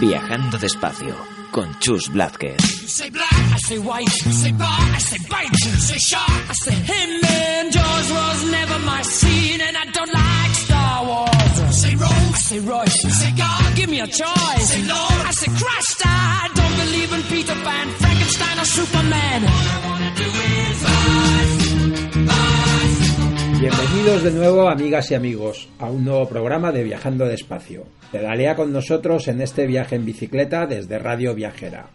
Viajando despacio con Chus Blázquez. Superman. Bienvenidos de nuevo, amigas y amigos, a un nuevo programa de Viajando Despacio. Pedalea con nosotros en este viaje en bicicleta desde Radio Viajera.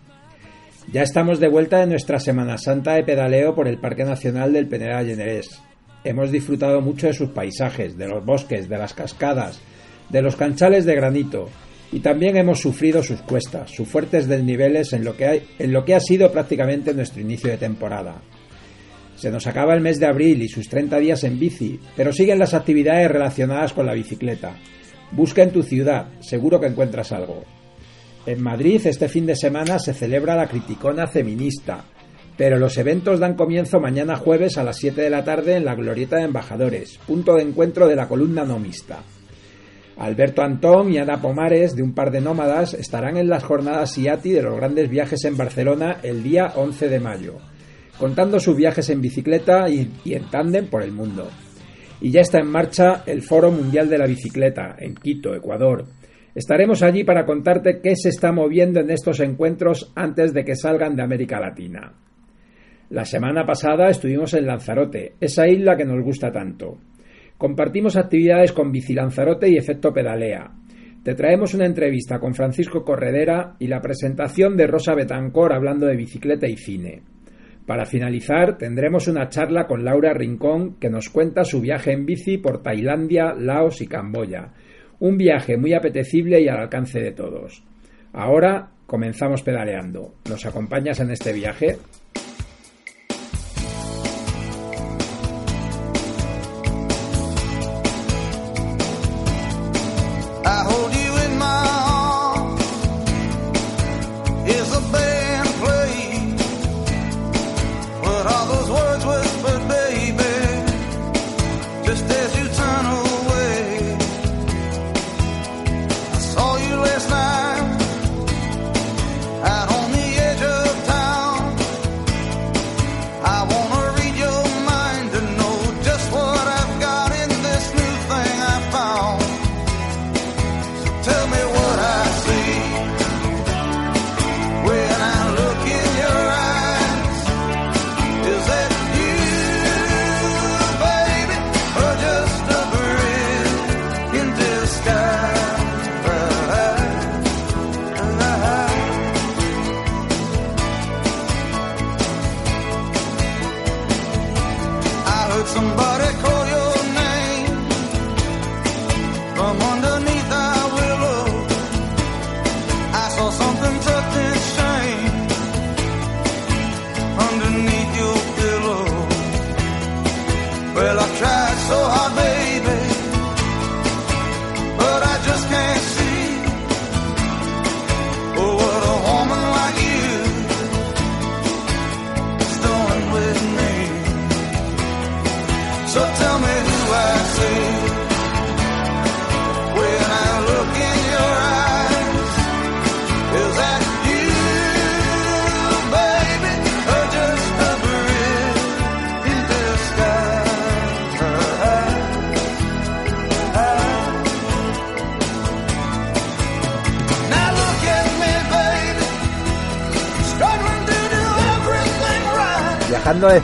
Ya estamos de vuelta en nuestra Semana Santa de pedaleo por el Parque Nacional del Penedal Llenarés. Hemos disfrutado mucho de sus paisajes, de los bosques, de las cascadas, de los canchales de granito y también hemos sufrido sus cuestas, sus fuertes desniveles en lo que ha sido prácticamente nuestro inicio de temporada. Se nos acaba el mes de abril y sus 30 días en bici, pero siguen las actividades relacionadas con la bicicleta. Busca en tu ciudad, seguro que encuentras algo. En Madrid este fin de semana se celebra la Criticona Feminista, pero los eventos dan comienzo mañana jueves a las 7 de la tarde en la Glorieta de Embajadores, punto de encuentro de la columna nomista. Alberto Antón y Ana Pomares, de un par de nómadas, estarán en las jornadas IATI de los grandes viajes en Barcelona el día 11 de mayo, contando sus viajes en bicicleta y, en tándem por el mundo. Y ya está en marcha el Foro Mundial de la Bicicleta, en Quito, Ecuador. Estaremos allí para contarte qué se está moviendo en estos encuentros antes de que salgan de América Latina. La semana pasada estuvimos en Lanzarote, esa isla que nos gusta tanto. Compartimos actividades con Bici Lanzarote y Efecto Pedalea. Te traemos una entrevista con Francisco Corredera y la presentación de Rosa Betancor hablando de bicicleta y cine. Para finalizar, tendremos una charla con Laura Rincón que nos cuenta su viaje en bici por Tailandia, Laos y Camboya. Un viaje muy apetecible y al alcance de todos. Ahora comenzamos pedaleando. ¿Nos acompañas en este viaje?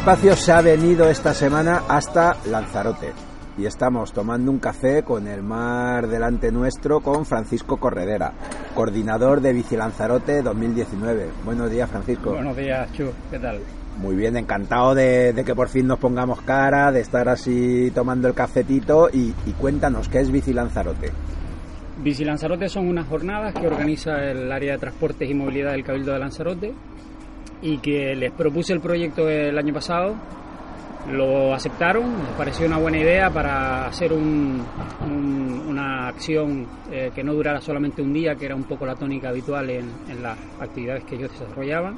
Despacio se ha venido esta semana hasta Lanzarote y estamos tomando un café con el mar delante nuestro con Francisco Corredera, coordinador de Bici Lanzarote 2019. Buenos días, Francisco. Buenos días, Chu, ¿qué tal? Muy bien, encantado de, de que por fin nos pongamos cara, de estar así tomando el cafetito y, y cuéntanos qué es Bici Lanzarote. Bici Lanzarote son unas jornadas que organiza el área de transportes y movilidad del Cabildo de Lanzarote y que les propuse el proyecto el año pasado. Lo aceptaron, les pareció una buena idea para hacer un- un- una acción eh, que no durara solamente un día, que era un poco la tónica habitual en, en las actividades que ellos desarrollaban.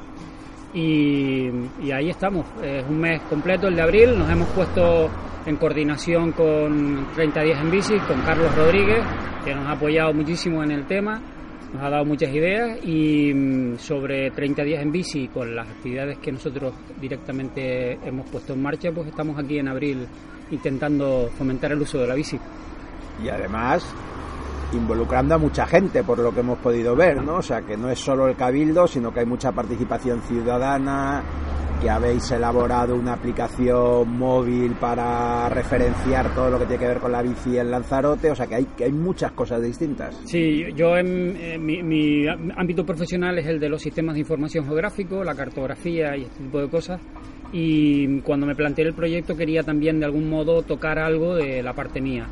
Y, y ahí estamos, es un mes completo, el de abril, nos hemos puesto en coordinación con 30 días en bici, con Carlos Rodríguez, que nos ha apoyado muchísimo en el tema, nos ha dado muchas ideas y mm, sobre 30 días en bici, con las actividades que nosotros directamente hemos puesto en marcha, pues estamos aquí en abril intentando fomentar el uso de la bici. Y además involucrando a mucha gente, por lo que hemos podido ver, ¿no? O sea, que no es solo el cabildo, sino que hay mucha participación ciudadana, que habéis elaborado una aplicación móvil para referenciar todo lo que tiene que ver con la bici en Lanzarote, o sea, que hay, que hay muchas cosas distintas. Sí, yo en, en mi, mi ámbito profesional es el de los sistemas de información geográfico, la cartografía y este tipo de cosas. Y cuando me planteé el proyecto quería también de algún modo tocar algo de la parte mía.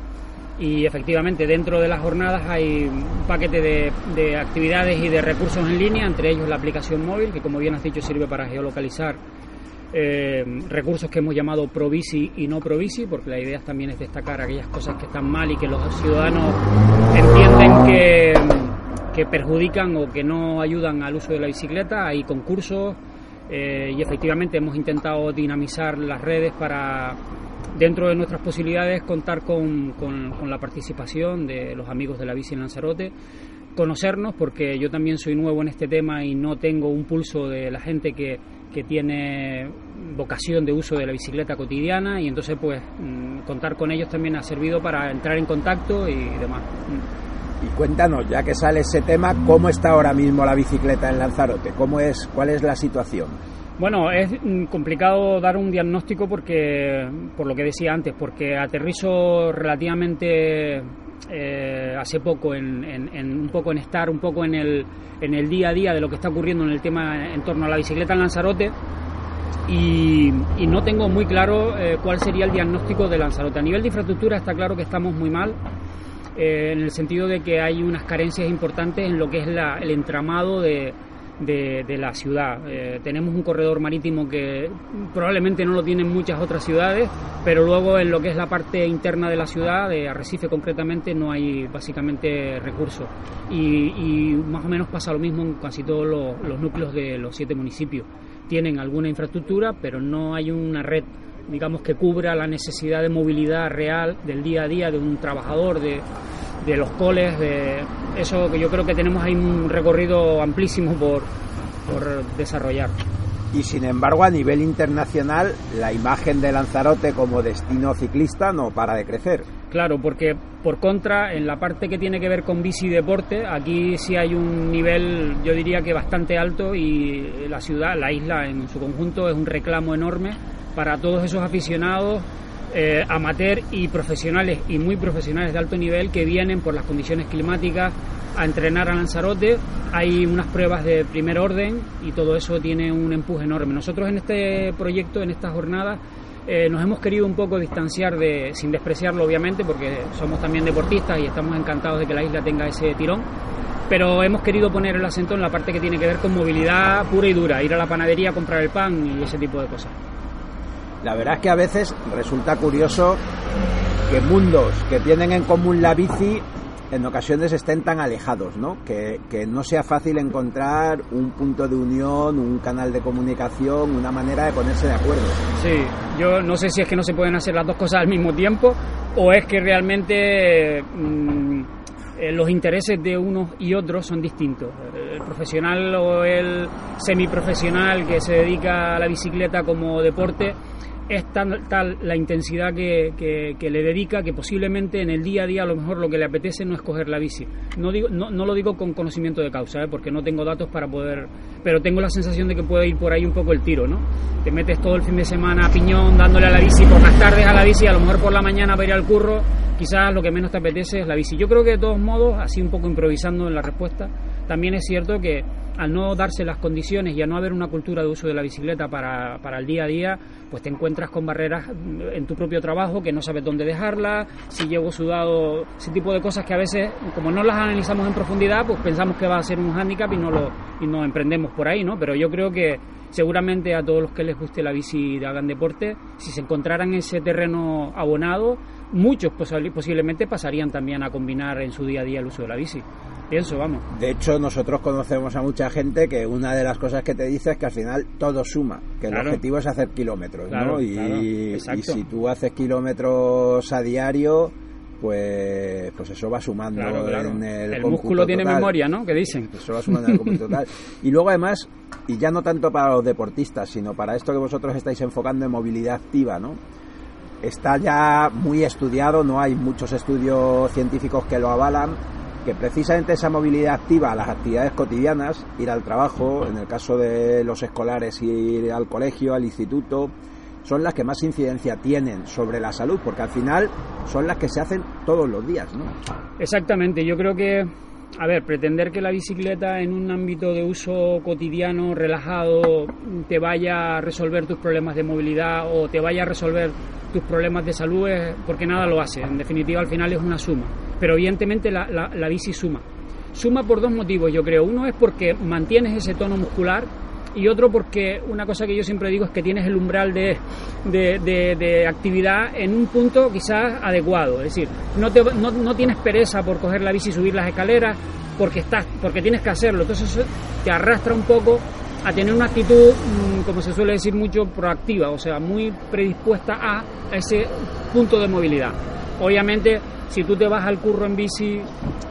Y efectivamente dentro de las jornadas hay un paquete de, de actividades y de recursos en línea, entre ellos la aplicación móvil, que como bien has dicho sirve para geolocalizar eh, recursos que hemos llamado Provici y no Provici, porque la idea también es destacar aquellas cosas que están mal y que los ciudadanos entienden que, que perjudican o que no ayudan al uso de la bicicleta. Hay concursos eh, y efectivamente hemos intentado dinamizar las redes para, dentro de nuestras posibilidades, contar con, con- con la participación de los amigos de la bici en Lanzarote conocernos porque yo también soy nuevo en este tema y no tengo un pulso de la gente que, que tiene vocación de uso de la bicicleta cotidiana y entonces pues mm, contar con ellos también ha servido para entrar en contacto y demás. Y cuéntanos, ya que sale ese tema, ¿cómo está ahora mismo la bicicleta en Lanzarote? ¿Cómo es, ¿Cuál es la situación? Bueno, es mm, complicado dar un diagnóstico porque, por lo que decía antes, porque aterrizo relativamente eh, hace poco en, en- en un poco en estar un poco en el, en el día a día de lo que está ocurriendo en el tema en torno a la bicicleta en Lanzarote y, no tengo muy claro eh, cuál sería el diagnóstico de Lanzarote. A nivel de infraestructura está claro que estamos muy mal. eh, en el sentido de que hay unas carencias importantes en lo que es la- el entramado de, de- la ciudad. Eh, tenemos un corredor marítimo que probablemente no lo tienen muchas otras ciudades, pero luego en lo que es la parte interna de la ciudad, de Arrecife concretamente, no hay básicamente recursos. Y, y más o menos pasa lo mismo en casi todos los, los núcleos de los siete municipios. Tienen alguna infraestructura, pero no hay una red digamos que cubra la necesidad de movilidad real del día a día de un trabajador, de, de los coles, de eso que yo creo que tenemos ahí un recorrido amplísimo por, por desarrollar. Y sin embargo, a nivel internacional, la imagen de Lanzarote como destino ciclista no para de crecer. Claro, porque por contra, en la parte que tiene que ver con bici y deporte, aquí sí hay un nivel, yo diría que bastante alto y la ciudad, la isla en su conjunto es un reclamo enorme para todos esos aficionados eh, amateur y profesionales y muy profesionales de alto nivel que vienen por las condiciones climáticas a entrenar a Lanzarote. Hay unas pruebas de primer orden y todo eso tiene un empuje enorme. Nosotros en este proyecto, en esta jornada, eh, nos hemos querido un poco distanciar de, sin despreciarlo obviamente, porque somos también deportistas y estamos encantados de que la isla tenga ese tirón, pero hemos querido poner el acento en la parte que tiene que ver con movilidad pura y dura, ir a la panadería a comprar el pan y ese tipo de cosas. La verdad es que a veces resulta curioso que mundos que tienen en común la bici en ocasiones estén tan alejados, ¿no? Que, que no sea fácil encontrar un punto de unión, un canal de comunicación, una manera de ponerse de acuerdo. Sí, yo no sé si es que no se pueden hacer las dos cosas al mismo tiempo o es que realmente mm, eh, los intereses de unos y otros son distintos. El profesional o el semiprofesional que se dedica a la bicicleta como deporte es tan, tal la intensidad que, que- le dedica que posiblemente en el día a día a lo mejor lo que le apetece no es coger la bici. No, digo, no, no lo digo con conocimiento de causa, ¿eh? porque no tengo datos para poder... Pero tengo la sensación de que puede ir por ahí un poco el tiro, ¿no? Te metes todo el fin de semana a piñón dándole a la bici, por las tardes a la bici, a lo mejor por la mañana para ir al curro, quizás lo que menos te apetece es la bici. Yo creo que de todos modos, así un poco improvisando en la respuesta, también es cierto que al no darse las condiciones y a no haber una cultura de uso de la bicicleta para, para el día a día, pues te encuentras con barreras en tu propio trabajo que no sabes dónde dejarla, si llego sudado, ese tipo de cosas que a veces, como no las analizamos en profundidad, pues pensamos que va a ser un hándicap y no lo y no emprendemos por ahí, ¿no? Pero yo creo que seguramente a todos los que les guste la bici y hagan deporte, si se encontraran ese terreno abonado, muchos posi- posiblemente pasarían también a combinar en su día a día el uso de la bici. Pienso, vamos. De hecho, nosotros conocemos a mucha gente que una de las cosas que te dice es que al final todo suma, que el objetivo es hacer kilómetros, Claro, ¿no? Y, claro, y exacto. si tú haces kilómetros a diario, pues, pues eso va sumando Claro, claro. en el, músculo tiene total. memoria, ¿no? Que dicen. Eso va sumando en el cómputo total. Y luego además, y ya no tanto para los deportistas, sino para esto que vosotros estáis enfocando en movilidad activa, ¿no? Está ya muy estudiado, no hay muchos estudios científicos que lo avalan, que precisamente esa movilidad activa, las actividades cotidianas, ir al trabajo, en el caso de los escolares ir al colegio, al instituto, son las que más incidencia tienen sobre la salud, porque al final son las que se hacen todos los días, ¿no? Exactamente, yo creo que, a ver, pretender que la bicicleta en un ámbito de uso cotidiano, relajado, te vaya a resolver tus problemas de movilidad o te vaya a resolver tus problemas de salud es porque nada lo hace. En definitiva, al final es una suma. Pero evidentemente la, la, la bici suma. Suma por dos motivos, yo creo. Uno es porque mantienes ese tono muscular y otro porque una cosa que yo siempre digo es que tienes el umbral de, de, de- actividad en un punto quizás adecuado. Es decir, no, te- no, no tienes pereza por coger la bici y subir las escaleras porque, estás, porque tienes que hacerlo. Entonces eso te arrastra un poco a tener una actitud, mm, como se suele decir mucho, proactiva, o sea, muy predispuesta a ese punto de movilidad. Obviamente, si tú te vas al curro en bici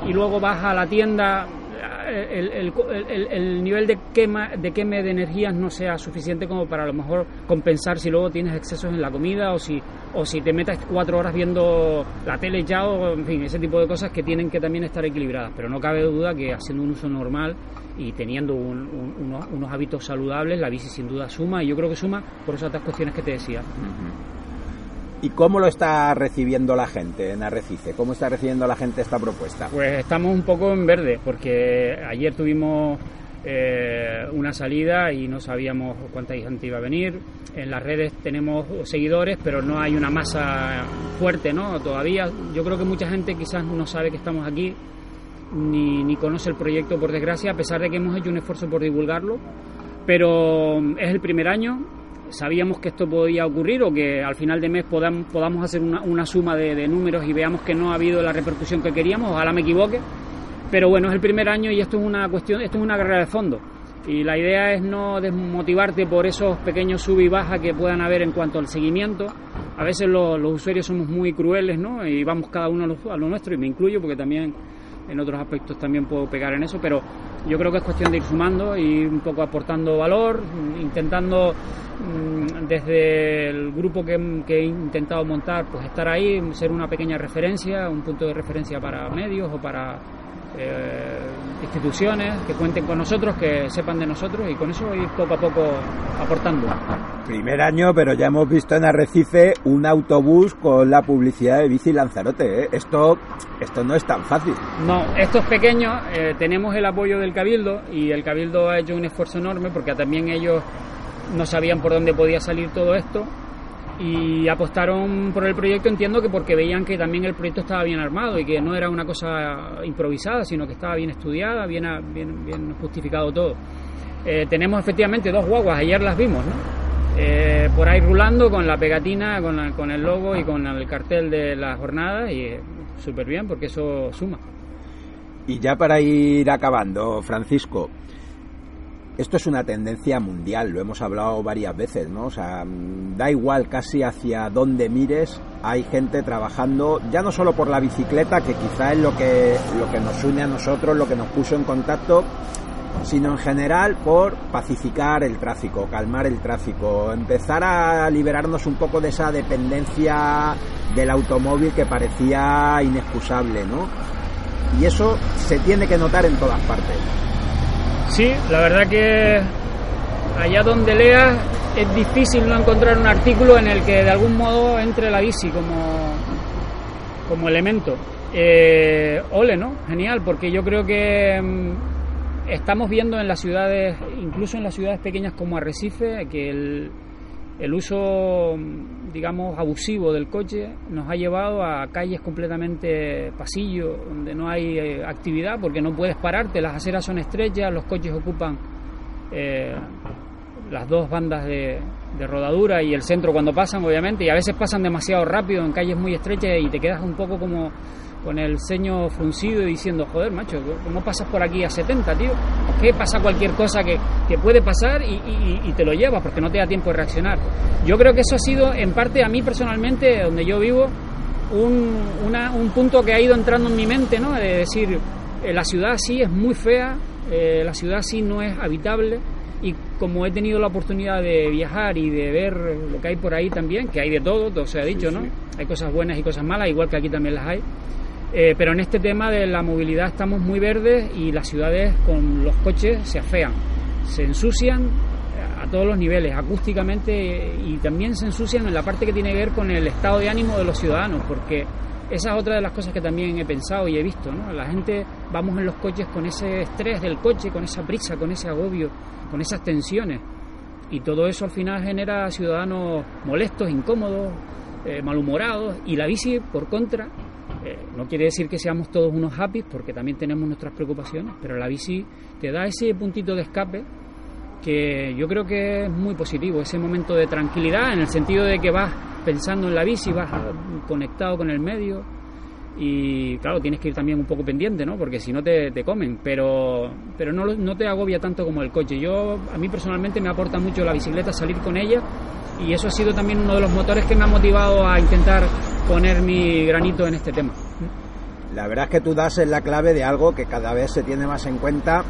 y luego vas a la tienda, el, el- el- el nivel de quema de queme de energías no sea suficiente como para a lo mejor compensar si luego tienes excesos en la comida o si o si te metes cuatro horas viendo la tele ya o en fin ese tipo de cosas que tienen que también estar equilibradas. Pero no cabe duda que haciendo un uso normal y teniendo un- un- unos, unos hábitos saludables la bici sin duda suma y yo creo que suma por esas otras cuestiones que te decía ¿Y cómo lo está recibiendo la gente en Arrecife? ¿Cómo está recibiendo la gente esta propuesta? Pues estamos un poco en verde, porque ayer tuvimos eh, una salida y no sabíamos cuánta gente iba a venir. En las redes tenemos seguidores, pero no hay una masa fuerte, ¿no? Todavía. Yo creo que mucha gente quizás no sabe que estamos aquí, ni, ni conoce el proyecto, por desgracia, a pesar de que hemos hecho un esfuerzo por divulgarlo. Pero es el primer año, sabíamos que esto podía ocurrir o que al final de mes podamos, podamos hacer una, una suma de, de números y veamos que no ha habido la repercusión que queríamos, ojalá me equivoque, pero bueno, es el primer año y esto es una cuestión, esto es una carrera de fondo. Y la idea es no desmotivarte por esos pequeños sub y baja que puedan haber en cuanto al seguimiento. A veces lo- los usuarios somos muy crueles, ¿no? Y vamos cada uno a lo, a lo nuestro, y me incluyo porque también en otros aspectos también puedo pegar en eso, pero yo creo que es cuestión de ir sumando y un poco aportando valor, intentando mm, desde el grupo que, que he intentado montar, pues estar ahí, ser una pequeña referencia, un punto de referencia para medios o para eh, instituciones que cuenten con nosotros, que sepan de nosotros y con eso ir poco a poco aportando. Primer año, pero ya hemos visto en Arrecife un autobús con la publicidad de Bici Lanzarote. ¿eh? Esto, esto no es tan fácil. No, estos pequeños eh, tenemos el apoyo del Cabildo y el Cabildo ha hecho un esfuerzo enorme porque también ellos no sabían por dónde podía salir todo esto y apostaron por el proyecto, entiendo que porque veían que también el proyecto estaba bien armado y que no era una cosa improvisada, sino que estaba bien estudiada, bien, bien, bien justificado todo. Eh, tenemos efectivamente dos guaguas, ayer las vimos, ¿no? Eh, por ahí rulando con la pegatina, con, la- con el logo y con el cartel de la jornada y eh, súper bien porque eso suma. Y ya para ir acabando, Francisco, esto es una tendencia mundial, lo hemos hablado varias veces, ¿no? O sea, da igual casi hacia dónde mires, hay gente trabajando ya no solo por la bicicleta, que quizá es lo que, lo que nos une a nosotros, lo que nos puso en contacto, sino en general por pacificar el tráfico, calmar el tráfico, empezar a liberarnos un poco de esa dependencia del automóvil que parecía inexcusable, ¿no? Y eso se tiene que notar en todas partes. Sí, la verdad que allá donde leas es difícil no encontrar un artículo en el que de algún modo entre la bici como, como elemento. Eh, ole, ¿no? Genial, porque yo creo que mm, estamos viendo en las ciudades, incluso en las ciudades pequeñas como Arrecife, que el, el uso, digamos, abusivo del coche nos ha llevado a calles completamente pasillo, donde no hay eh, actividad porque no puedes pararte, las aceras son estrechas, los coches ocupan eh, las dos bandas de, de rodadura y el centro cuando pasan, obviamente, y a veces pasan demasiado rápido en calles muy estrechas y te quedas un poco como con el ceño fruncido y diciendo, joder, macho, ¿cómo pasas por aquí a 70, tío? ¿Por qué pasa cualquier cosa que, que puede pasar y, y- y te lo llevas porque no te da tiempo de reaccionar? Yo creo que eso ha sido, en parte, a mí personalmente, donde yo vivo, un, una- un punto que ha ido entrando en mi mente, ¿no? De decir, eh, la ciudad sí es muy fea, eh, la ciudad sí no es habitable y como he tenido la oportunidad de viajar y de ver lo que hay por ahí también, que hay de todo, todo se ha dicho, ¿no? Hay cosas buenas y cosas malas, igual que aquí también las hay. Eh, pero en este tema de la movilidad estamos muy verdes y las ciudades con los coches se afean, se ensucian a todos los niveles, acústicamente eh, y también se ensucian en la parte que tiene que ver con el estado de ánimo de los ciudadanos, porque esa es otra de las cosas que también he pensado y he visto, ¿no? La gente vamos en los coches con ese estrés del coche, con esa prisa, con ese agobio, con esas tensiones y todo eso al final genera ciudadanos molestos, incómodos, eh, malhumorados y la bici por contra eh, no quiere decir que seamos todos unos happy porque también tenemos nuestras preocupaciones pero la bici te da ese puntito de escape que yo creo que es muy positivo ese momento de tranquilidad en el sentido de que vas pensando en la bici vas conectado con el medio y claro, tienes que ir también un poco pendiente, ¿no? Porque si no te, te comen, pero, pero no, no te agobia tanto como el coche. Yo, a mí personalmente me aporta mucho la bicicleta, salir con ella, y eso ha sido también uno de los motores que me ha motivado a intentar poner mi granito en este tema. La verdad es que tú das en la clave de algo que cada vez se tiene más en cuenta.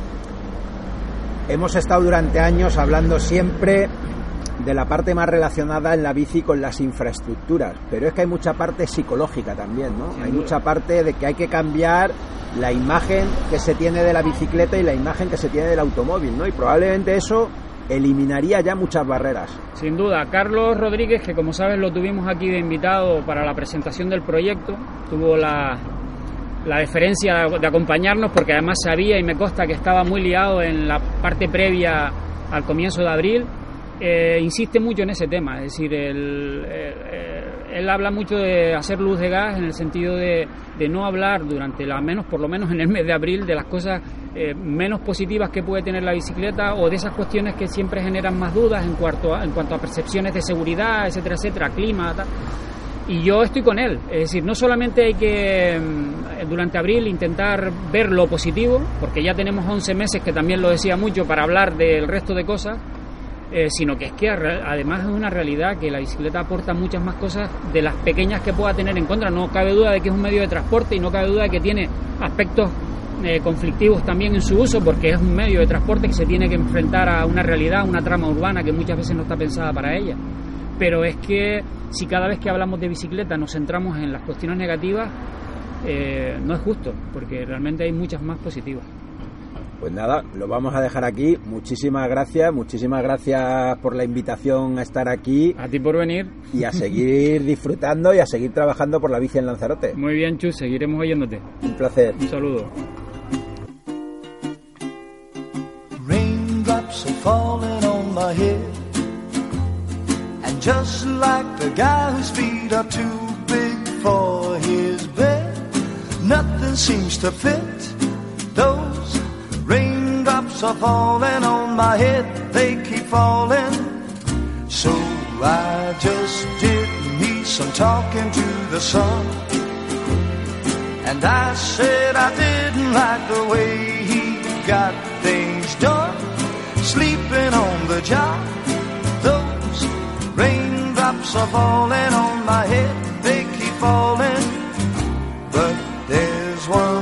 Hemos estado durante años hablando siempre de la parte más relacionada en la bici con las infraestructuras, pero es que hay mucha parte psicológica también, ¿no? Sin hay duda. mucha parte de que hay que cambiar la imagen que se tiene de la bicicleta y la imagen que se tiene del automóvil, ¿no? Y probablemente eso eliminaría ya muchas barreras. Sin duda, Carlos Rodríguez, que como sabes lo tuvimos aquí de invitado para la presentación del proyecto, tuvo la, la deferencia de acompañarnos porque además sabía y me consta que estaba muy liado en la parte previa al comienzo de abril. Eh, insiste mucho en ese tema, es decir, él, eh, él habla mucho de hacer luz de gas en el sentido de, de no hablar durante la menos, por lo menos en el mes de abril, de las cosas eh, menos positivas que puede tener la bicicleta o de esas cuestiones que siempre generan más dudas en cuanto a, en cuanto a percepciones de seguridad, etcétera, etcétera, clima, tal. Y yo estoy con él, es decir, no solamente hay que mm, durante abril intentar ver lo positivo, porque ya tenemos 11 meses, que también lo decía mucho, para hablar del resto de cosas, eh, sino que es que además es una realidad que la bicicleta aporta muchas más cosas de las pequeñas que pueda tener en contra. No cabe duda de que es un medio de transporte y no cabe duda de que tiene aspectos eh, conflictivos también en su uso, porque es un medio de transporte que se tiene que enfrentar a una realidad, una trama urbana que muchas veces no está pensada para ella. Pero es que si cada vez que hablamos de bicicleta nos centramos en las cuestiones negativas, eh, no es justo, porque realmente hay muchas más positivas. Pues nada, lo vamos a dejar aquí. Muchísimas gracias, muchísimas gracias por la invitación a estar aquí A ti por venir. y a seguir disfrutando y a seguir trabajando por la bici en Lanzarote. Muy bien, Chus, seguiremos oyéndote. Un placer. Un saludo. Raindrops are falling on my head. And just like the guy whose feet are too big for his bed, nothing seems to fit. Raindrops are falling on my head, they keep falling. So I just did me some talking to the sun. And I said I didn't like the way he got things done. Sleeping on the job. Those raindrops are falling on my head. They keep falling. But there's one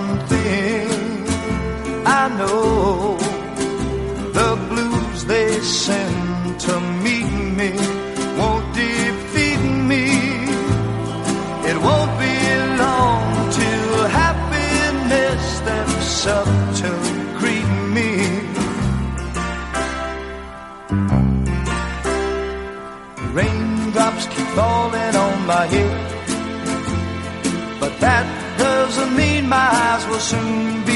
send to meet me won't defeat me. It won't be long till happiness steps up to greet me. Raindrops keep falling on my head, but that doesn't mean my eyes will soon be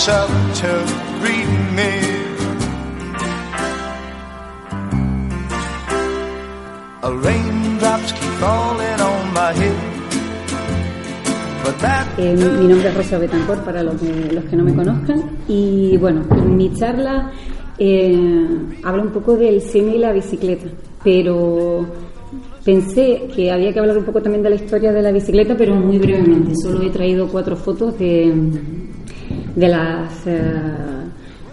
steps up to greet me. A raindrops keep falling on my head. But that Eh, mi nombre es Rosa Betancourt para los, que- los que no me conozcan y bueno, en mi charla eh, habla un poco del cine y la bicicleta, pero pensé que había que hablar un poco también de la historia de la bicicleta, pero muy brevemente. Solo he traído cuatro fotos de, de las... eh,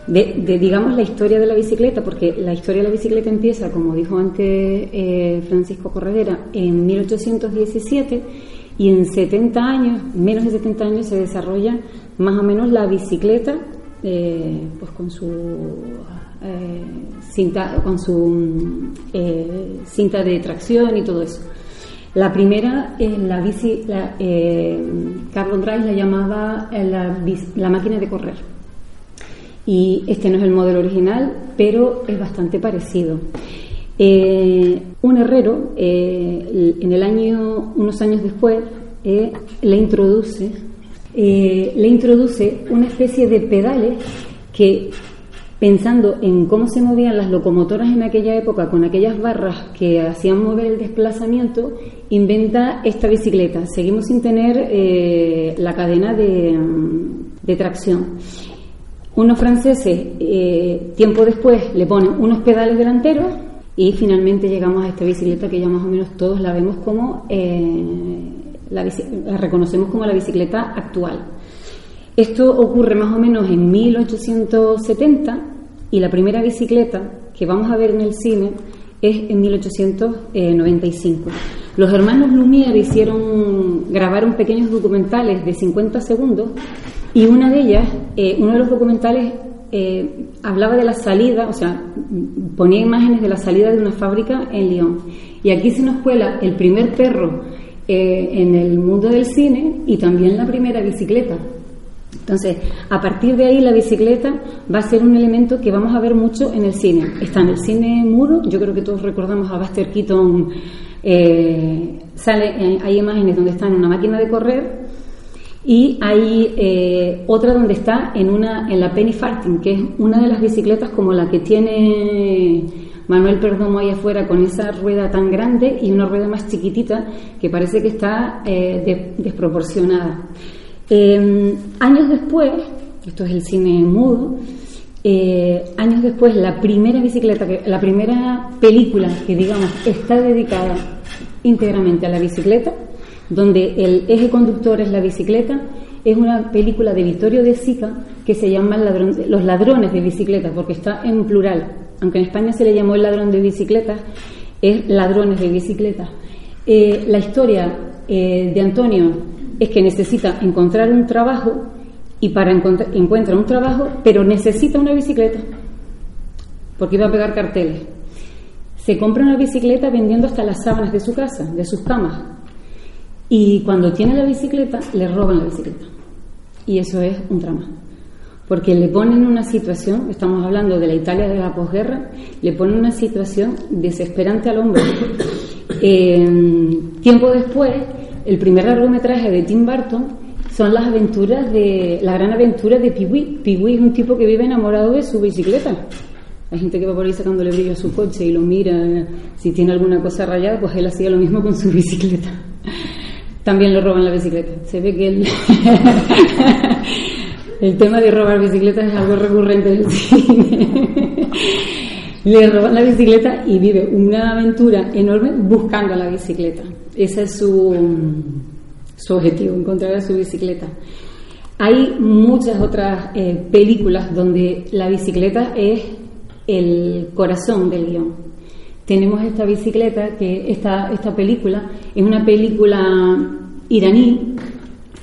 de, de, digamos la historia de la bicicleta, porque la historia de la bicicleta empieza, como dijo antes eh, Francisco Corredera, en 1817 y en 70 años, menos de 70 años, se desarrolla más o menos la bicicleta, eh, pues con su eh, cinta, con su mm, eh, cinta de tracción y todo eso. La primera, eh, la bici, la, eh, Drive la llamaba eh, la, máquina de correr. Y este no es el modelo original, pero es bastante parecido. Eh, un herrero, eh, en el año, unos años después, le introduce, le introduce una especie de pedales que, pensando en cómo se movían las locomotoras en aquella época con aquellas barras que hacían mover el desplazamiento, inventa esta bicicleta. Seguimos sin tener eh, la cadena de, tracción. Unos franceses, eh, tiempo después, le ponen unos pedales delanteros y finalmente llegamos a esta bicicleta que ya más o menos todos la vemos como, eh, la, la reconocemos como la bicicleta actual. Esto ocurre más o menos en 1870 y la primera bicicleta que vamos a ver en el cine es en 1895. Los hermanos Lumière hicieron, grabaron pequeños documentales de 50 segundos y una de ellas, eh, uno de los documentales eh, hablaba de la salida, o sea, ponía imágenes de la salida de una fábrica en Lyon. Y aquí se nos cuela el primer perro eh, en el mundo del cine y también la primera bicicleta. Entonces, a partir de ahí la bicicleta va a ser un elemento que vamos a ver mucho en el cine. Está en el cine mudo, yo creo que todos recordamos a Buster Keaton, eh, sale, eh, hay imágenes donde está en una máquina de correr y hay eh, otra donde está en una en la Penny Farthing, que es una de las bicicletas como la que tiene Manuel Perdomo ahí afuera con esa rueda tan grande y una rueda más chiquitita que parece que está de- desproporcionada. Eh, años después, esto es el cine mudo, años después la primera bicicleta, la primera película que digamos está dedicada íntegramente a la bicicleta, donde el eje conductor es la bicicleta, es una película de Vittorio De Sica que se llama Los ladrones de bicicletas, porque está en plural. Aunque en España se le llamó el ladrón de bicicletas, es ladrones de bicicletas. Eh, la historia eh, de Antonio es que necesita encontrar un trabajo y para encontrar encuentra un trabajo, pero necesita una bicicleta, porque iba a pegar carteles. Se compra una bicicleta vendiendo hasta las sábanas de su casa, de sus camas. Y cuando tiene la bicicleta, le roban la bicicleta. Y eso es un drama. Porque le ponen una situación, estamos hablando de la Italia de la posguerra, le ponen una situación desesperante al hombre. Eh, tiempo después, el primer largometraje de Tim Burton son las aventuras de, la gran aventura de Pee-wee. Pee-wee es un tipo que vive enamorado de su bicicleta. Hay gente que va por ahí sacándole brillo a su coche y lo mira, si tiene alguna cosa rayada, pues él hacía lo mismo con su bicicleta. También le roban la bicicleta. Se ve que el, el tema de robar bicicletas es algo recurrente en el cine. Le roban la bicicleta y vive una aventura enorme buscando la bicicleta. Ese es su, su objetivo, encontrar a su bicicleta. Hay muchas otras eh, películas donde la bicicleta es el corazón del guion. Tenemos esta bicicleta, que esta, esta película es una película iraní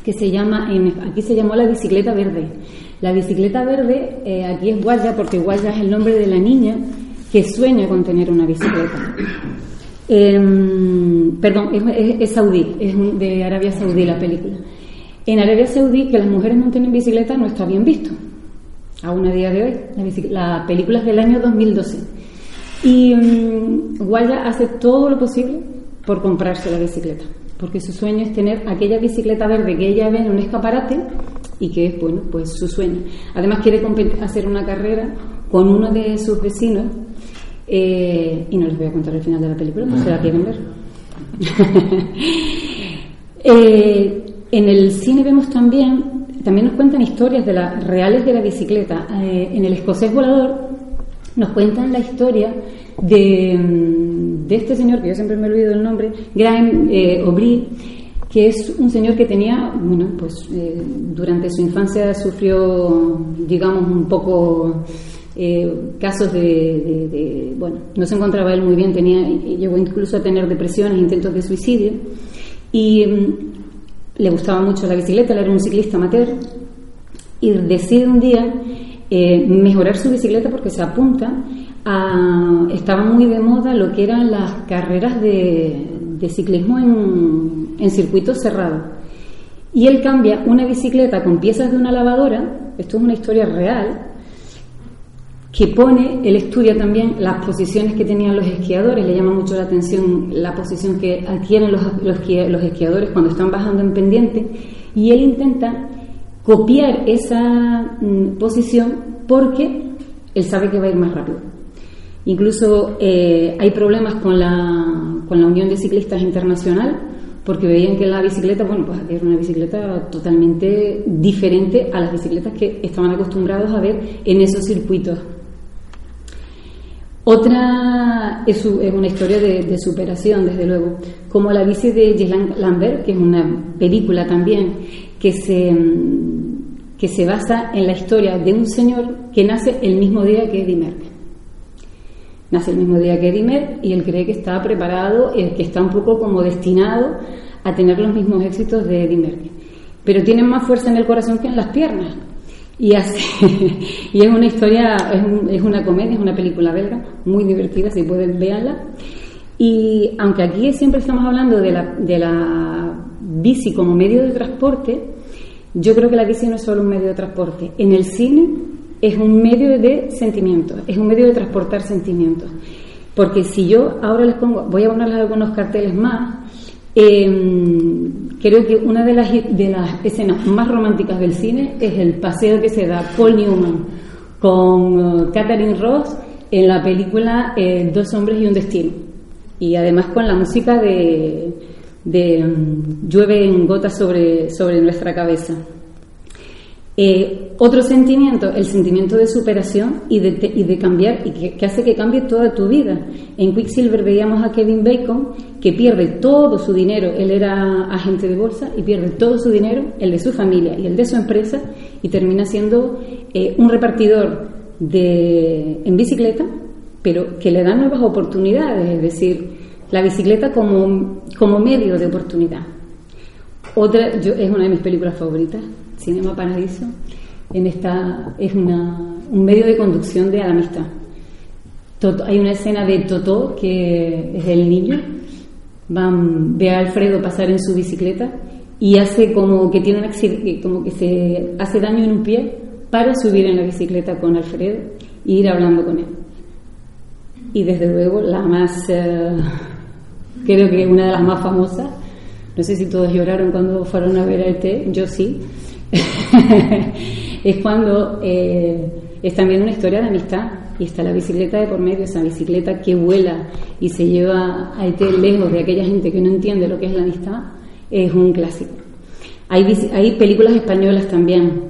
que se llama, en- aquí se llamó La bicicleta verde. La bicicleta verde, eh, aquí es Guaya, porque Guaya es el nombre de la niña que sueña con tener una bicicleta. Em, perdón, es, es- es saudí, es de Arabia Saudí la película. En Arabia Saudí, que las mujeres monten en bicicleta no está bien visto, aún a día de hoy. La, la película es del año 2012. Y mm, Guaya hace todo lo posible por comprarse la bicicleta, porque su sueño es tener aquella bicicleta verde que ella ve en un escaparate y que es, bueno, pues su sueño. Además quiere hacer una carrera con uno de sus vecinos eh, y no les voy a contar el final de la película, pues se la quieren ver. Eh, en el cine vemos también, también nos cuentan historias de las reales de la bicicleta. Eh, en el escocés volador nos cuentan la historia de, mm, de este señor, que yo siempre me olvido el nombre, Graham eh, que es un señor que tenía, bueno, pues eh, durante su infancia sufrió, digamos, un poco eh, casos de, de- de- bueno, no se encontraba él muy bien, tenía, llegó incluso a tener depresiones, intentos de suicidio, y mm, le gustaba mucho la bicicleta, él era un ciclista amateur, y decide un día eh, mejorar su bicicleta porque se apunta a... Estaba muy de moda lo que eran las carreras de, de ciclismo en, en circuitos cerrados. Y él cambia una bicicleta con piezas de una lavadora, esto es una historia real, que pone, él estudia también las posiciones que tenían los esquiadores, le llama mucho la atención la posición que adquieren los, los, esqui- los esquiadores cuando están bajando en pendiente, y él intenta copiar esa mm, posición porque él sabe que va a ir más rápido. Incluso eh, hay problemas con la, con la Unión de Ciclistas Internacional porque veían que la bicicleta, bueno, pues era una bicicleta totalmente diferente a las bicicletas que estaban acostumbrados a ver en esos circuitos. Otra es, una historia de, de superación, desde luego, como la bici de Jean Lambert, que es una película también que se, mm, que se basa en la historia de un señor que nace el mismo día que Eddie Merckx. Nace el mismo día que Eddie Merckx y él cree que está preparado, eh, que está un poco como destinado a tener los mismos éxitos de Eddie Merckx. Pero tiene más fuerza en el corazón que en las piernas. Y, así, y es una historia, es, un- es una comedia, es una película belga, muy divertida, si pueden verla. Y aunque aquí siempre estamos hablando de la, de la bici como medio de transporte, yo creo que la bici no es solo un medio de transporte. En el cine es un medio de sentimientos, es un medio de transportar sentimientos. Porque si yo ahora les pongo, voy a ponerles algunos carteles más, eh, creo que una de las, de las escenas más románticas del cine es el paseo que se da Paul Newman con eh, Catherine Ross en la película eh, Dos hombres y un destino. Y además con la música de, de mm, Llueve en gotas sobre, sobre nuestra cabeza. Eh, otro sentimiento, el sentimiento de superación y de, y de cambiar, y que, que hace que cambie toda tu vida. En Quicksilver veíamos a Kevin Bacon que pierde todo su dinero, él era agente de bolsa y pierde todo su dinero, el de su familia y el de su empresa, y termina siendo eh, un repartidor de, en bicicleta, pero que le da nuevas oportunidades, es decir, la bicicleta como, como medio de oportunidad. Otra yo, es una de mis películas favoritas, Cinema Paradiso. En esta es un medio de conducción de amistad. Hay una escena de Totó que es el niño, van, ve a Alfredo pasar en su bicicleta y hace como que tiene un accidente, como que se hace daño en un pie para subir en la bicicleta con Alfredo e ir hablando con él. Y desde luego la más, eh, creo que una de las más famosas, no sé si todos lloraron cuando fueron a ver a ET, yo sí, es cuando eh, es también una historia de amistad y está la bicicleta de por medio, esa bicicleta que vuela y se lleva a ET lejos de aquella gente que no entiende lo que es la amistad, es un clásico. Hay, hay películas españolas también,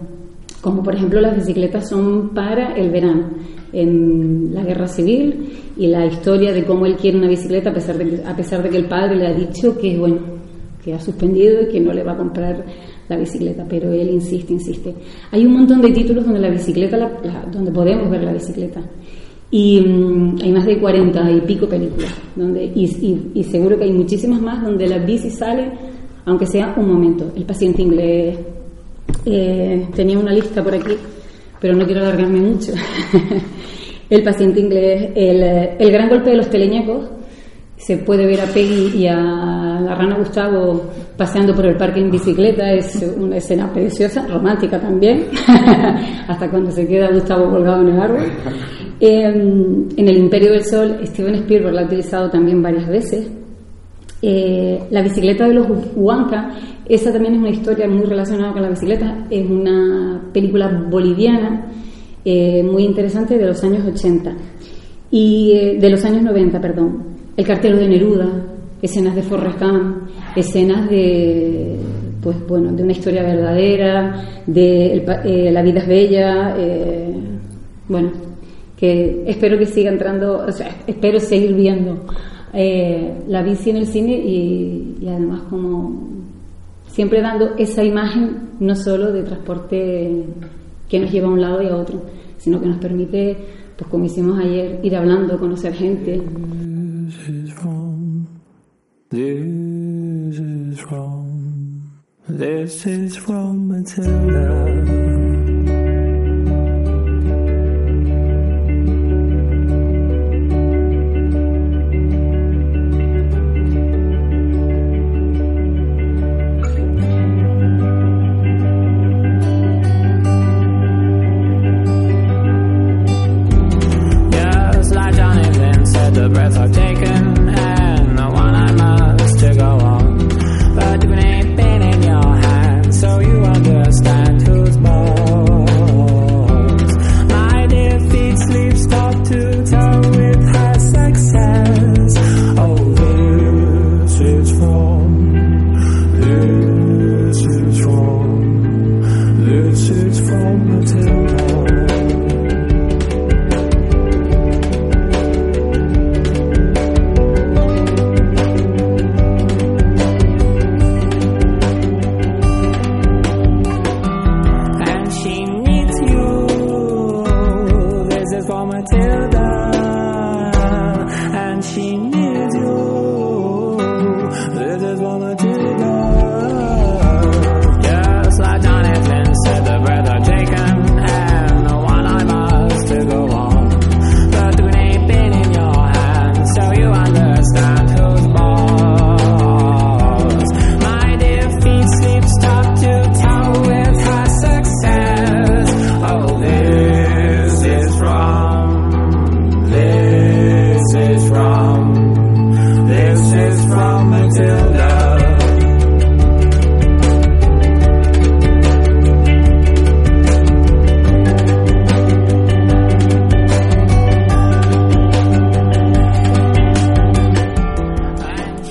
como por ejemplo las bicicletas son para el verano, en la guerra civil y la historia de cómo él quiere una bicicleta a pesar de que, a pesar de que el padre le ha dicho que bueno, que ha suspendido y que no le va a comprar la bicicleta, pero él insiste, insiste. Hay un montón de títulos donde la bicicleta, la- la- donde podemos ver la bicicleta. Y mm, hay más de 40 y pico películas, donde, y, y- y seguro que hay muchísimas más donde la bici sale, aunque sea un momento. El paciente inglés, eh, tenía una lista por aquí, pero no quiero alargarme mucho. el paciente inglés, el, eh, el gran golpe de los teleñecos, se puede ver a Peggy y a la rana Gustavo paseando por el parque en bicicleta, es una escena preciosa, romántica también, hasta cuando se queda Gustavo colgado en el árbol. Eh, en el Imperio del Sol, Steven Spielberg la ha utilizado también varias veces. Eh, la bicicleta de los Huanca, esa también es una historia muy relacionada con la bicicleta, es una película boliviana eh, muy interesante de los años 80 y eh, de los años 90, perdón. El cartelo de Neruda, escenas de Forrest Gump, escenas de pues bueno, de una historia verdadera, de eh, La vida es bella, eh, bueno, que espero que siga entrando, o sea, espero seguir viendo eh, la bici en el cine y, y además como siempre dando esa imagen no solo de transporte que nos lleva a un lado y a otro, sino que nos permite, pues como hicimos ayer, ir hablando, conocer gente. This is from. This is from. This is from Matilda.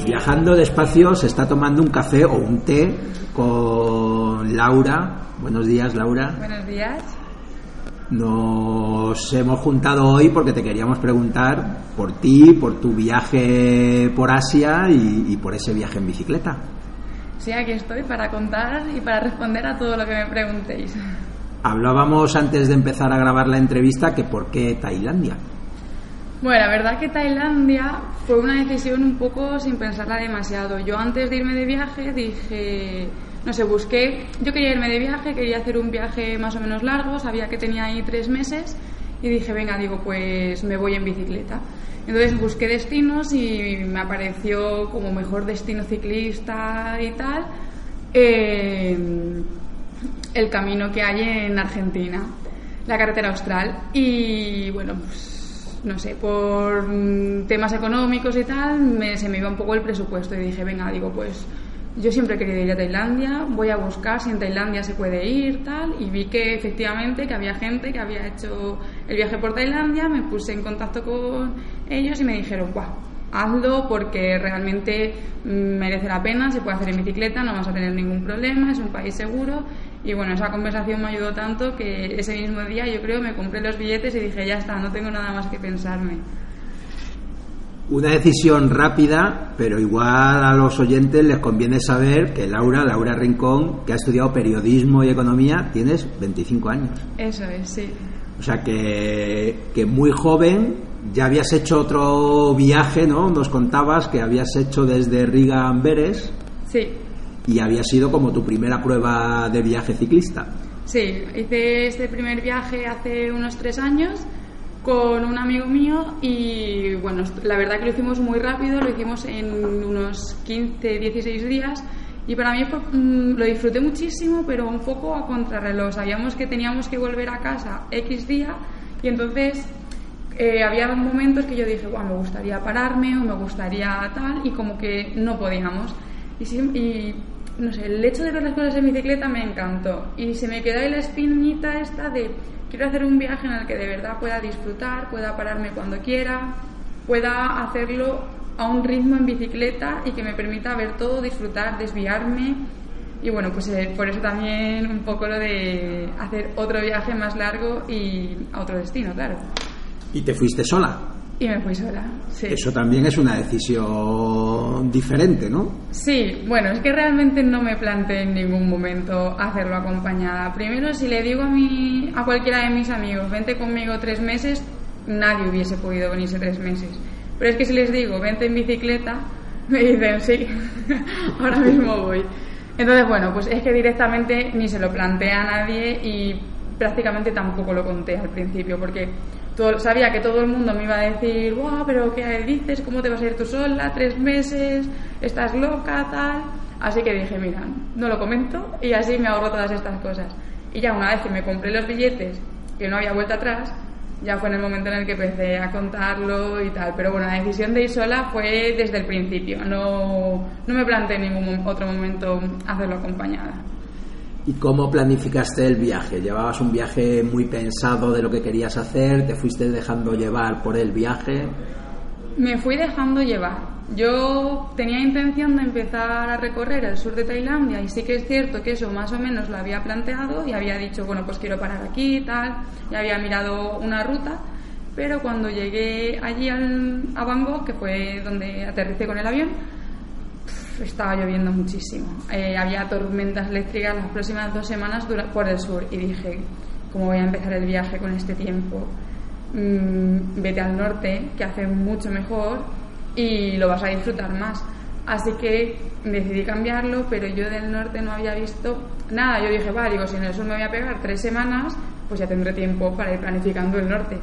Viajando despacio se está tomando un café o un té con Laura. Buenos días, Laura. Buenos días. Nos hemos juntado hoy porque te queríamos preguntar por ti, por tu viaje por Asia y, y por ese viaje en bicicleta. Sí, aquí estoy para contar y para responder a todo lo que me preguntéis. Hablábamos antes de empezar a grabar la entrevista que por qué Tailandia. Bueno, la verdad que Tailandia fue una decisión un poco sin pensarla demasiado. Yo antes de irme de viaje dije, no sé, busqué, yo quería irme de viaje, quería hacer un viaje más o menos largo, sabía que tenía ahí tres meses y dije, venga, digo, pues me voy en bicicleta. Entonces busqué destinos y me apareció como mejor destino ciclista y tal eh, el camino que hay en Argentina, la carretera austral. Y bueno, pues no sé, por temas económicos y tal, me- se me iba un poco el presupuesto y dije, venga, digo, pues yo siempre he querido ir a Tailandia, voy a buscar si en Tailandia se puede ir, tal, y vi que efectivamente que había gente que había hecho el viaje por Tailandia, me puse en contacto con ellos y me dijeron, guau, hazlo porque realmente mm, merece la pena, se puede hacer en bicicleta, no vas a tener ningún problema, es un país seguro. Y bueno, esa conversación me ayudó tanto que ese mismo día yo creo me compré los billetes y dije, ya está, no tengo nada más que pensarme. Una decisión rápida, pero igual a los oyentes les conviene saber que Laura, Laura Rincón, que ha estudiado periodismo y economía, tienes 25 años. Eso es, sí. O sea que, que muy joven ya habías hecho otro viaje, ¿no? Nos contabas que habías hecho desde Riga a Amberes Sí, y había sido como tu primera prueba de viaje ciclista. sí. Hice este primer viaje hace unos tres años con un amigo mío y bueno, la verdad que lo hicimos muy rápido, lo hicimos en unos 15, 16 días y para mí fue- mm, lo disfruté muchísimo, pero un poco a contrarreloj. Sabíamos que teníamos que volver a casa X día y entonces eh, había momentos que yo dije, "Buah, me gustaría pararme o me gustaría tal y como que no podíamos. Y, y, no sé, el hecho de ver las cosas en bicicleta me encantó y se me quedó ahí la espinita esta de quiero hacer un viaje en el que de verdad pueda disfrutar, pueda pararme cuando quiera, pueda hacerlo a un ritmo en bicicleta y que me permita ver todo, disfrutar, desviarme. Y bueno, pues eh, por eso también un poco lo de hacer otro viaje más largo y a otro destino, claro. Y te fuiste sola. Y me fui sola, sí. Eso también es una decisión diferente, ¿no? Sí, bueno, es que realmente no me planteé en ningún momento hacerlo acompañada. Primero, si le digo a, mi, a cualquiera de mis amigos, vente conmigo tres meses, nadie hubiese podido venirse tres meses. Pero es que si les digo, vente en bicicleta, me dicen, sí, ahora mismo voy. Entonces, bueno, pues es que directamente ni se lo planteé a nadie y prácticamente tampoco lo conté al principio, porque sabía que todo el mundo me iba a decir, guau, pero ¿qué dices? ¿Cómo te vas a ir tú sola? ¿Tres meses? ¿Estás loca? Tal. Así que dije, mira, no lo comento y así me ahorro todas estas cosas. Y ya una vez que me compré los billetes, que no había vuelta atrás, ya fue en el momento en el que empecé a contarlo y tal. Pero bueno, la decisión de ir sola fue desde el principio. No, no me planteé en ningún otro momento hacerlo acompañada. ¿Y cómo planificaste el viaje? ¿Llevabas un viaje muy pensado de lo que querías hacer? ¿Te fuiste dejando llevar por el viaje? Me fui dejando llevar. Yo tenía intención de empezar a recorrer el sur de Tailandia y sí que es cierto que eso más o menos lo había planteado y había dicho, bueno, pues quiero parar aquí y tal, y había mirado una ruta, pero cuando llegué allí al- a Bangkok, que fue donde aterricé con el avión, estaba lloviendo muchísimo. Eh, había tormentas eléctricas las próximas dos semanas por el sur y dije, ¿cómo voy a empezar el viaje con este tiempo? Mm, vete al norte, que hace mucho mejor y lo vas a disfrutar más. Así que decidí cambiarlo, pero yo del norte no había visto nada. Yo dije, vale, digo, si en el sur me voy a pegar tres semanas, pues ya tendré tiempo para ir planificando el norte.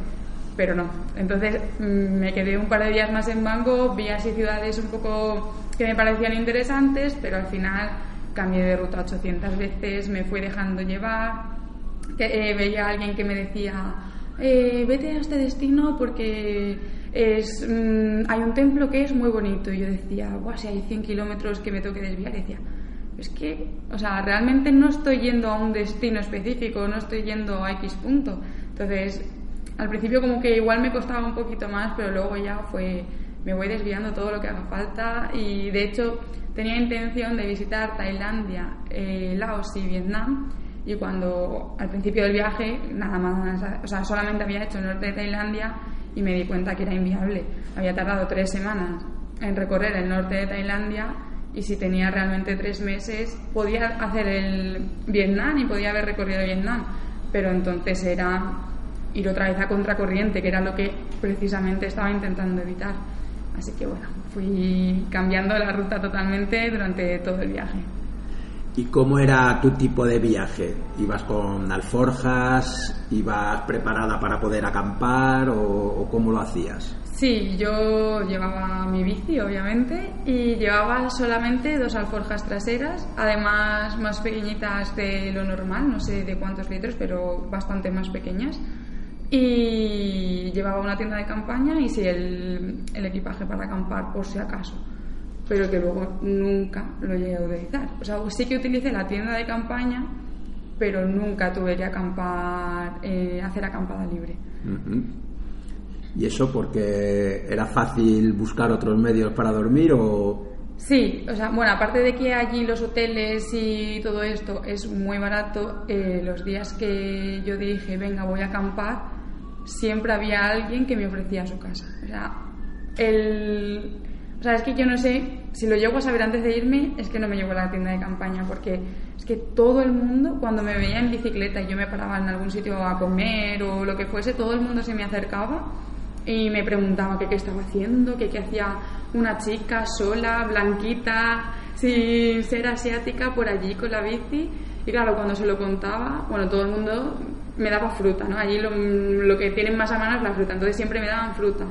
Pero no. Entonces mm, me quedé un par de días más en Bangkok, vi así ciudades un poco que me parecían interesantes, pero al final cambié de ruta 800 veces, me fui dejando llevar. Que, eh, veía a alguien que me decía eh, vete a este destino porque es, mm, hay un templo que es muy bonito y yo decía Buah, si hay 100 kilómetros que me tengo que desviar y decía es que o sea realmente no estoy yendo a un destino específico no estoy yendo a X punto entonces al principio como que igual me costaba un poquito más pero luego ya fue me voy desviando todo lo que haga falta y de hecho tenía intención de visitar Tailandia, eh, Laos y Vietnam y cuando al principio del viaje nada más, o sea, solamente había hecho el norte de Tailandia y me di cuenta que era inviable. Había tardado tres semanas en recorrer el norte de Tailandia y si tenía realmente tres meses podía hacer el Vietnam y podía haber recorrido Vietnam, pero entonces era ir otra vez a contracorriente, que era lo que precisamente estaba intentando evitar. Así que bueno, fui cambiando la ruta totalmente durante todo el viaje. ¿Y cómo era tu tipo de viaje? ¿Ibas con alforjas? ¿Ibas preparada para poder acampar? ¿O, o cómo lo hacías? Sí, yo llevaba mi bici, obviamente, y llevaba solamente dos alforjas traseras, además más pequeñitas de lo normal, no sé de cuántos litros, pero bastante más pequeñas. Y llevaba una tienda de campaña y sí, el, el equipaje para acampar, por si acaso. Pero que luego nunca lo llegué a utilizar. O sea, sí que utilicé la tienda de campaña, pero nunca tuve que acampar, eh, hacer acampada libre. ¿Y eso porque era fácil buscar otros medios para dormir o...? Sí, o sea, bueno, aparte de que allí los hoteles y todo esto es muy barato, eh, los días que yo dije, venga, voy a acampar, siempre había alguien que me ofrecía su casa. O sea, el... O sea, es que yo no sé, si lo llego a saber antes de irme, es que no me llevo a la tienda de campaña, porque es que todo el mundo, cuando me veía en bicicleta y yo me paraba en algún sitio a comer o lo que fuese, todo el mundo se me acercaba y me preguntaba que qué estaba haciendo, que qué hacía una chica sola, blanquita, sin ser asiática por allí con la bici. Y claro, cuando se lo contaba, bueno, todo el mundo me daba fruta, ¿no? Allí lo, que tienen más a mano es la fruta, entonces siempre me daban fruta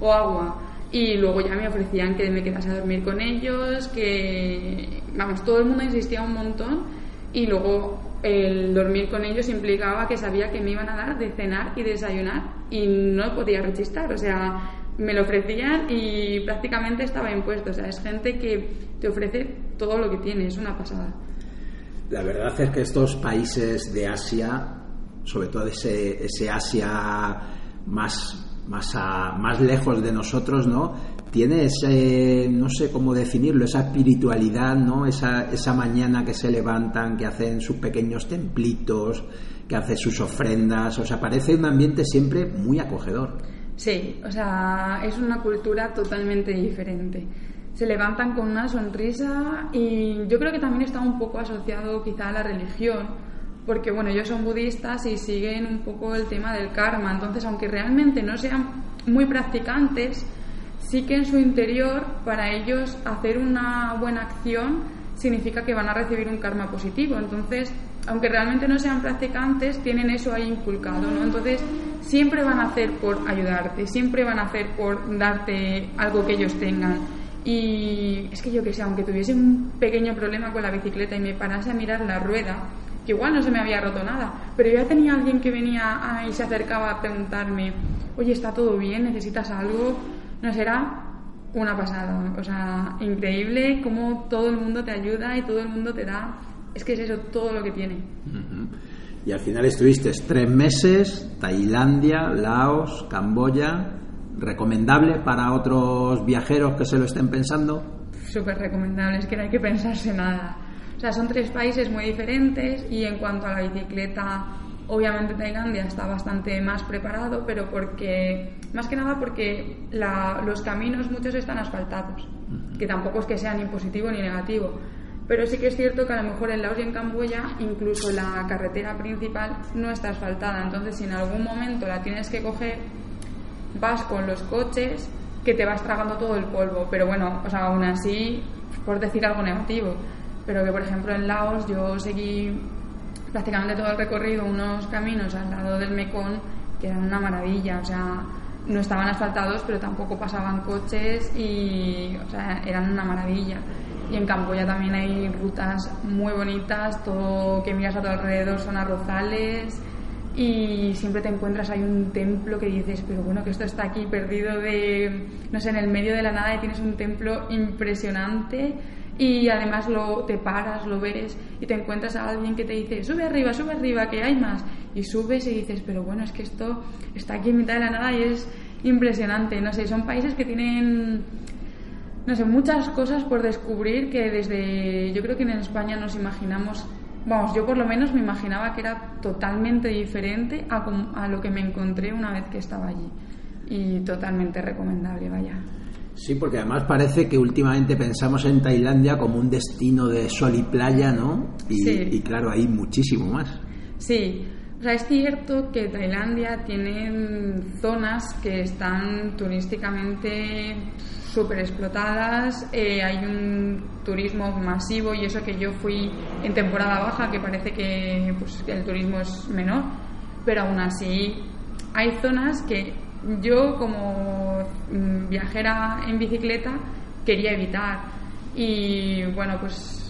o agua. Y luego ya me ofrecían que me quedase a dormir con ellos, que, vamos, todo el mundo insistía un montón y luego el dormir con ellos implicaba que sabía que me iban a dar de cenar y desayunar y no podía rechistar, o sea, me lo ofrecían y prácticamente estaba impuesto, o sea, es gente que te ofrece todo lo que tiene, es una pasada. La verdad es que estos países de Asia, sobre todo ese, ese Asia más, más, a- más lejos de nosotros, ¿no? Tiene ese, no sé cómo definirlo, esa espiritualidad, ¿no? Esa, esa mañana que se levantan, que hacen sus pequeños templitos, que hacen sus ofrendas, o sea, parece un ambiente siempre muy acogedor. Sí, o sea, es una cultura totalmente diferente. Se levantan con una sonrisa y yo creo que también está un poco asociado quizá a la religión, porque bueno, ellos son budistas y siguen un poco el tema del karma, entonces aunque realmente no sean muy practicantes, sí que en su interior para ellos hacer una buena acción significa que van a recibir un karma positivo. Entonces, aunque realmente no sean practicantes, tienen eso ahí inculcado, ¿no? Entonces, siempre van a hacer por ayudarte, siempre van a hacer por darte algo que ellos tengan. Y es que yo que sé, aunque tuviese un pequeño problema con la bicicleta y me parase a mirar la rueda, que igual no se me había roto nada, pero ya tenía alguien que venía ah, y se acercaba a preguntarme, oye, ¿está todo bien? ¿Necesitas algo? No será una pasada, o sea, increíble cómo todo el mundo te ayuda y todo el mundo te da, es que es eso, todo lo que tiene. Y al final estuviste tres meses, Tailandia, Laos, Camboya, recomendable para otros viajeros que se lo estén pensando. Súper recomendable, es que no hay que pensarse nada. O sea, son tres países muy diferentes y en cuanto a la bicicleta, obviamente Tailandia está bastante más preparado, pero porque, más que nada porque la- los caminos muchos están asfaltados, que tampoco es que sea ni positivo ni negativo. Pero sí que es cierto que a lo mejor en Laos y en Camboya incluso la carretera principal no está asfaltada, entonces si en algún momento la tienes que coger, vas con los coches que te vas tragando todo el polvo. Pero bueno, o sea, aún así, por decir algo negativo, pero que por ejemplo en Laos yo seguí prácticamente todo el recorrido, unos caminos al lado del Mekong que eran una maravilla, o sea, no estaban asfaltados, pero tampoco pasaban coches y, o sea, eran una maravilla. Y en Camboya también hay rutas muy bonitas, todo que miras a tu alrededor son arrozales y siempre te encuentras hay un templo que dices, pero bueno, que esto está aquí perdido de, no sé, en el medio de la nada y tienes un templo impresionante y además lo, te paras, lo ves y te encuentras a alguien que te dice, sube arriba, sube arriba, que hay más. Y subes y dices, pero bueno, es que esto está aquí en mitad de la nada y es impresionante. No sé, son países que tienen, no sé, muchas cosas por descubrir que desde, yo creo que en España nos imaginamos, vamos, yo por lo menos me imaginaba que era totalmente diferente a, a lo que me encontré una vez que estaba allí. Y totalmente recomendable, vaya. Sí, porque además parece que últimamente pensamos en Tailandia como un destino de sol y playa, ¿no? Y, Sí. y claro, hay muchísimo más. Sí, o sea, es cierto que Tailandia tiene zonas que están turísticamente súper explotadas, eh, hay un turismo masivo y eso que yo fui en temporada baja, que parece que, pues, que el turismo es menor, pero aún así hay zonas que yo como mm, viajera en bicicleta quería evitar y bueno, pues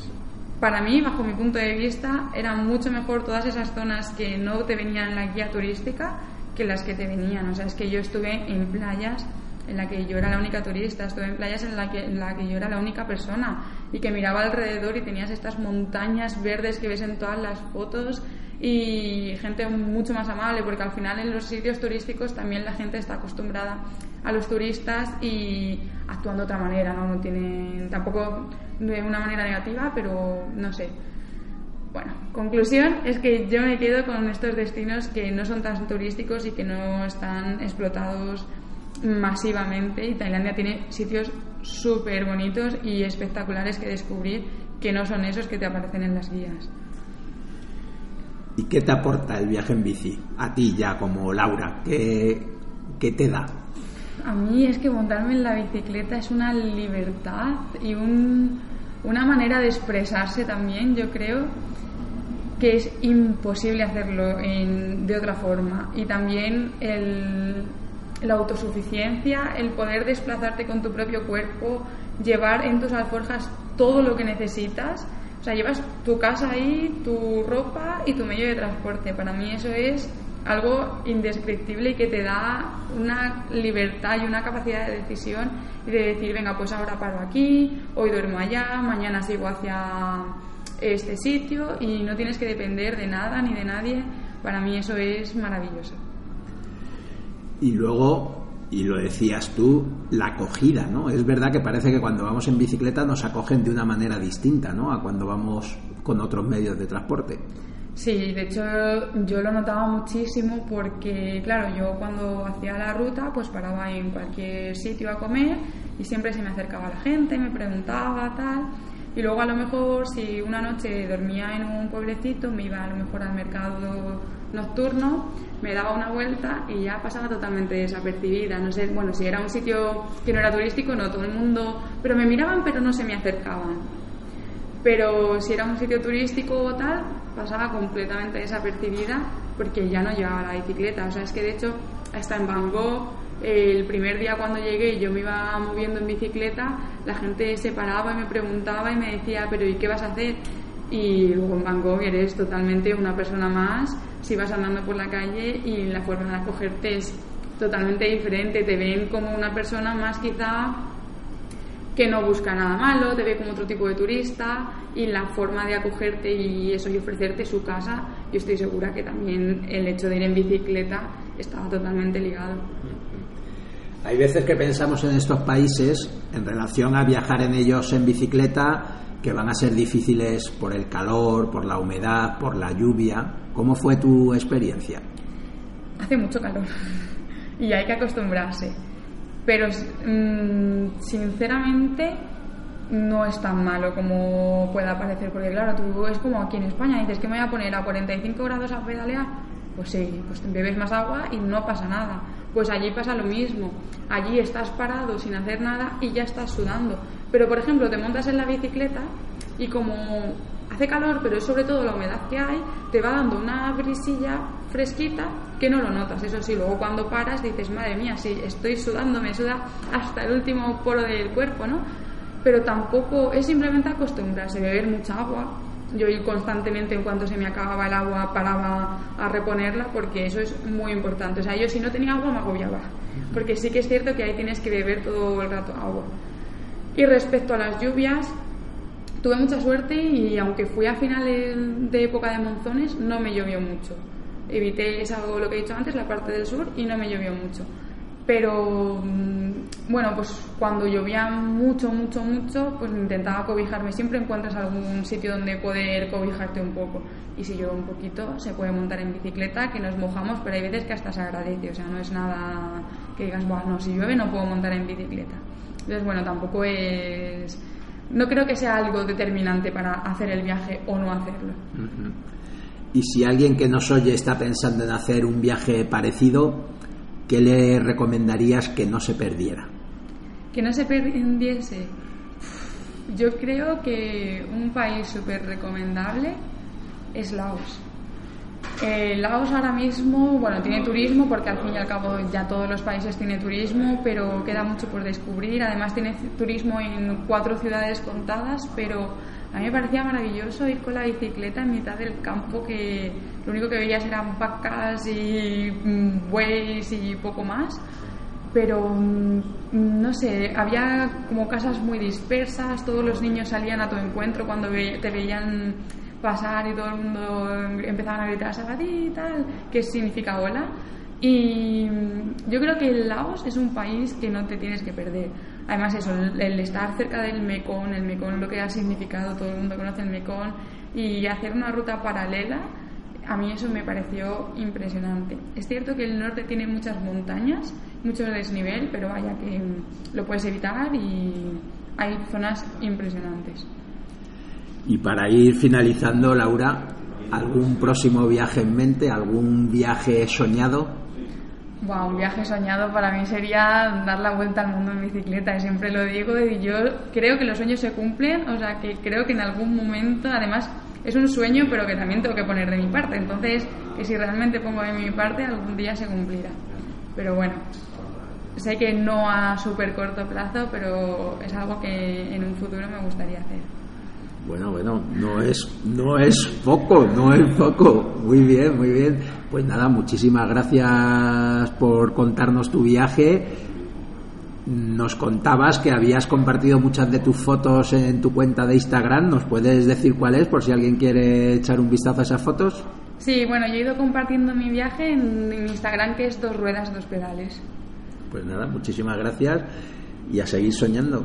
para mí, bajo mi punto de vista, eran mucho mejor todas esas zonas que no te venían en la guía turística que las que te venían. O sea, es que yo estuve en playas en la que yo era la única turista, estuve en playas en la que, en la que yo era la única persona y que miraba alrededor y tenías estas montañas verdes que ves en todas las fotos y gente mucho más amable porque al final en los sitios turísticos también la gente está acostumbrada a los turistas y actuando de otra manera, ¿no? No tienen tampoco de una manera negativa, pero no sé. Bueno, conclusión es que yo me quedo con estos destinos que no son tan turísticos y que no están explotados masivamente y Tailandia tiene sitios súper bonitos y espectaculares que descubrir que no son esos que te aparecen en las guías. ¿Y qué te aporta el viaje en bici? A ti ya como Laura, ¿qué, qué te da? A mí es que montarme en la bicicleta es una libertad y un- una manera de expresarse también, yo creo, que es imposible hacerlo en- de otra forma. Y también el- la autosuficiencia, el poder desplazarte con tu propio cuerpo, llevar en tus alforjas todo lo que necesitas. O sea, llevas tu casa ahí, tu ropa y tu medio de transporte. Para mí eso es algo indescriptible y que te da una libertad y una capacidad de decisión y de decir, venga, pues ahora paro aquí, hoy duermo allá, mañana sigo hacia este sitio y no tienes que depender de nada ni de nadie. Para mí eso es maravilloso. Y luego, y lo decías tú, la acogida, ¿no? Es verdad que parece que cuando vamos en bicicleta nos acogen de una manera distinta, ¿no? A cuando vamos con otros medios de transporte. Sí, de hecho yo lo notaba muchísimo porque, claro, yo cuando hacía la ruta pues paraba en cualquier sitio a comer y siempre se me acercaba la gente, me preguntaba tal. Y luego a lo mejor si una noche dormía en un pueblecito, me iba a lo mejor al mercado nocturno, me daba una vuelta y ya pasaba totalmente desapercibida. No sé, bueno, si era un sitio que no era turístico, no todo el mundo, pero me miraban pero no se me acercaban pero si era un sitio turístico o tal, pasaba completamente desapercibida porque ya no llevaba la bicicleta. O sea, es que de hecho, hasta en Bangkok, el primer día cuando llegué yo me iba moviendo en bicicleta, la gente se paraba y me preguntaba y me decía, pero ¿y qué vas a hacer? Y luego en Bangkok eres totalmente una persona más, si vas andando por la calle y la forma de acogerte es totalmente diferente, te ven como una persona más quizá que no busca nada malo, te ve como otro tipo de turista y la forma de acogerte y eso y ofrecerte su casa, yo estoy segura que también el hecho de ir en bicicleta estaba totalmente ligado. Hay veces que pensamos en estos países en relación a viajar en ellos en bicicleta que van a ser difíciles por el calor, por la humedad, por la lluvia. ¿Cómo fue tu experiencia? Hace mucho calor y hay que acostumbrarse, pero mm, sinceramente no es tan malo como pueda parecer, porque claro, tú es como aquí en España, dices que me voy a poner a 45 grados a pedalear, pues sí, pues bebes más agua y no pasa nada. Pues allí pasa lo mismo, allí estás parado sin hacer nada y ya estás sudando. Pero por ejemplo, te montas en la bicicleta y como hace calor, pero es sobre todo la humedad que hay, te va dando una brisilla fresquita que no lo notas. Eso sí, luego cuando paras dices, madre mía, sí, estoy sudando, me suda hasta el último poro del cuerpo, ¿no? Pero tampoco es simplemente acostumbrarse, beber mucha agua. Yo constantemente, en cuanto se me acababa el agua, paraba a reponerla, porque eso es muy importante. O sea, yo si no tenía agua me agobiaba, porque sí que es cierto que ahí tienes que beber todo el rato agua. Y respecto a las lluvias, tuve mucha suerte y aunque fui a finales de época de monzones, no me llovió mucho. Evité esa, lo que he dicho antes, la parte del sur, y no me llovió mucho. Pero mm, bueno, pues cuando llovía mucho, mucho, mucho, pues intentaba cobijarme. Siempre encuentras algún sitio donde poder cobijarte un poco. Y si llueve un poquito, se puede montar en bicicleta, que nos mojamos, pero hay veces que hasta se agradece. O sea, no es nada que digas, bueno, si llueve no puedo montar en bicicleta. Entonces, bueno, tampoco es. No creo que sea algo determinante para hacer el viaje o no hacerlo. Y si alguien que nos oye está pensando en hacer un viaje parecido, ¿qué le recomendarías que no se perdiera? Que no se perdiese. Yo creo que un país súper recomendable es Laos. Eh, Laos ahora mismo, bueno, tiene turismo porque al fin y al cabo ya todos los países tienen turismo, pero queda mucho por descubrir. Además tiene turismo en cuatro ciudades contadas, pero a mí me parecía maravilloso ir con la bicicleta en mitad del campo que lo único que veías eran vacas y mm, bueyes y poco más. Pero mm, no sé, había como casas muy dispersas, todos los niños salían a tu encuentro cuando te veían pasar y todo el mundo empezaban a gritar Sagadí y tal, que significa hola. Y mm, yo creo que Laos es un país que no te tienes que perder. Además eso, el, estar cerca del Mekong, el Mekong lo que ha significado, todo el mundo conoce el Mekong, y hacer una ruta paralela, a mí eso me pareció impresionante. Es cierto que el norte tiene muchas montañas, mucho desnivel, pero vaya que mm, lo puedes evitar y hay zonas impresionantes. Y para ir finalizando, Laura, ¿algún próximo viaje en mente? ¿Algún viaje soñado? Buah, un viaje soñado para mí sería dar la vuelta al mundo en bicicleta, siempre lo digo y yo creo que los sueños se cumplen, o sea que creo que en algún momento, además es un sueño pero que también tengo que poner de mi parte, entonces que si realmente pongo de mi parte algún día se cumplirá. Pero bueno, sé que no a súper corto plazo, pero es algo que en un futuro me gustaría hacer. Bueno, bueno, no es, no es poco, no es poco. Muy bien, muy bien. Pues nada, muchísimas gracias por contarnos tu viaje. Nos contabas que habías compartido muchas de tus fotos en tu cuenta de Instagram. ¿Nos puedes decir cuál es por si alguien quiere echar un vistazo a esas fotos? Sí, bueno, yo he ido compartiendo mi viaje en mi Instagram que es dos ruedas, dos pedales. Pues nada, muchísimas gracias y a seguir soñando.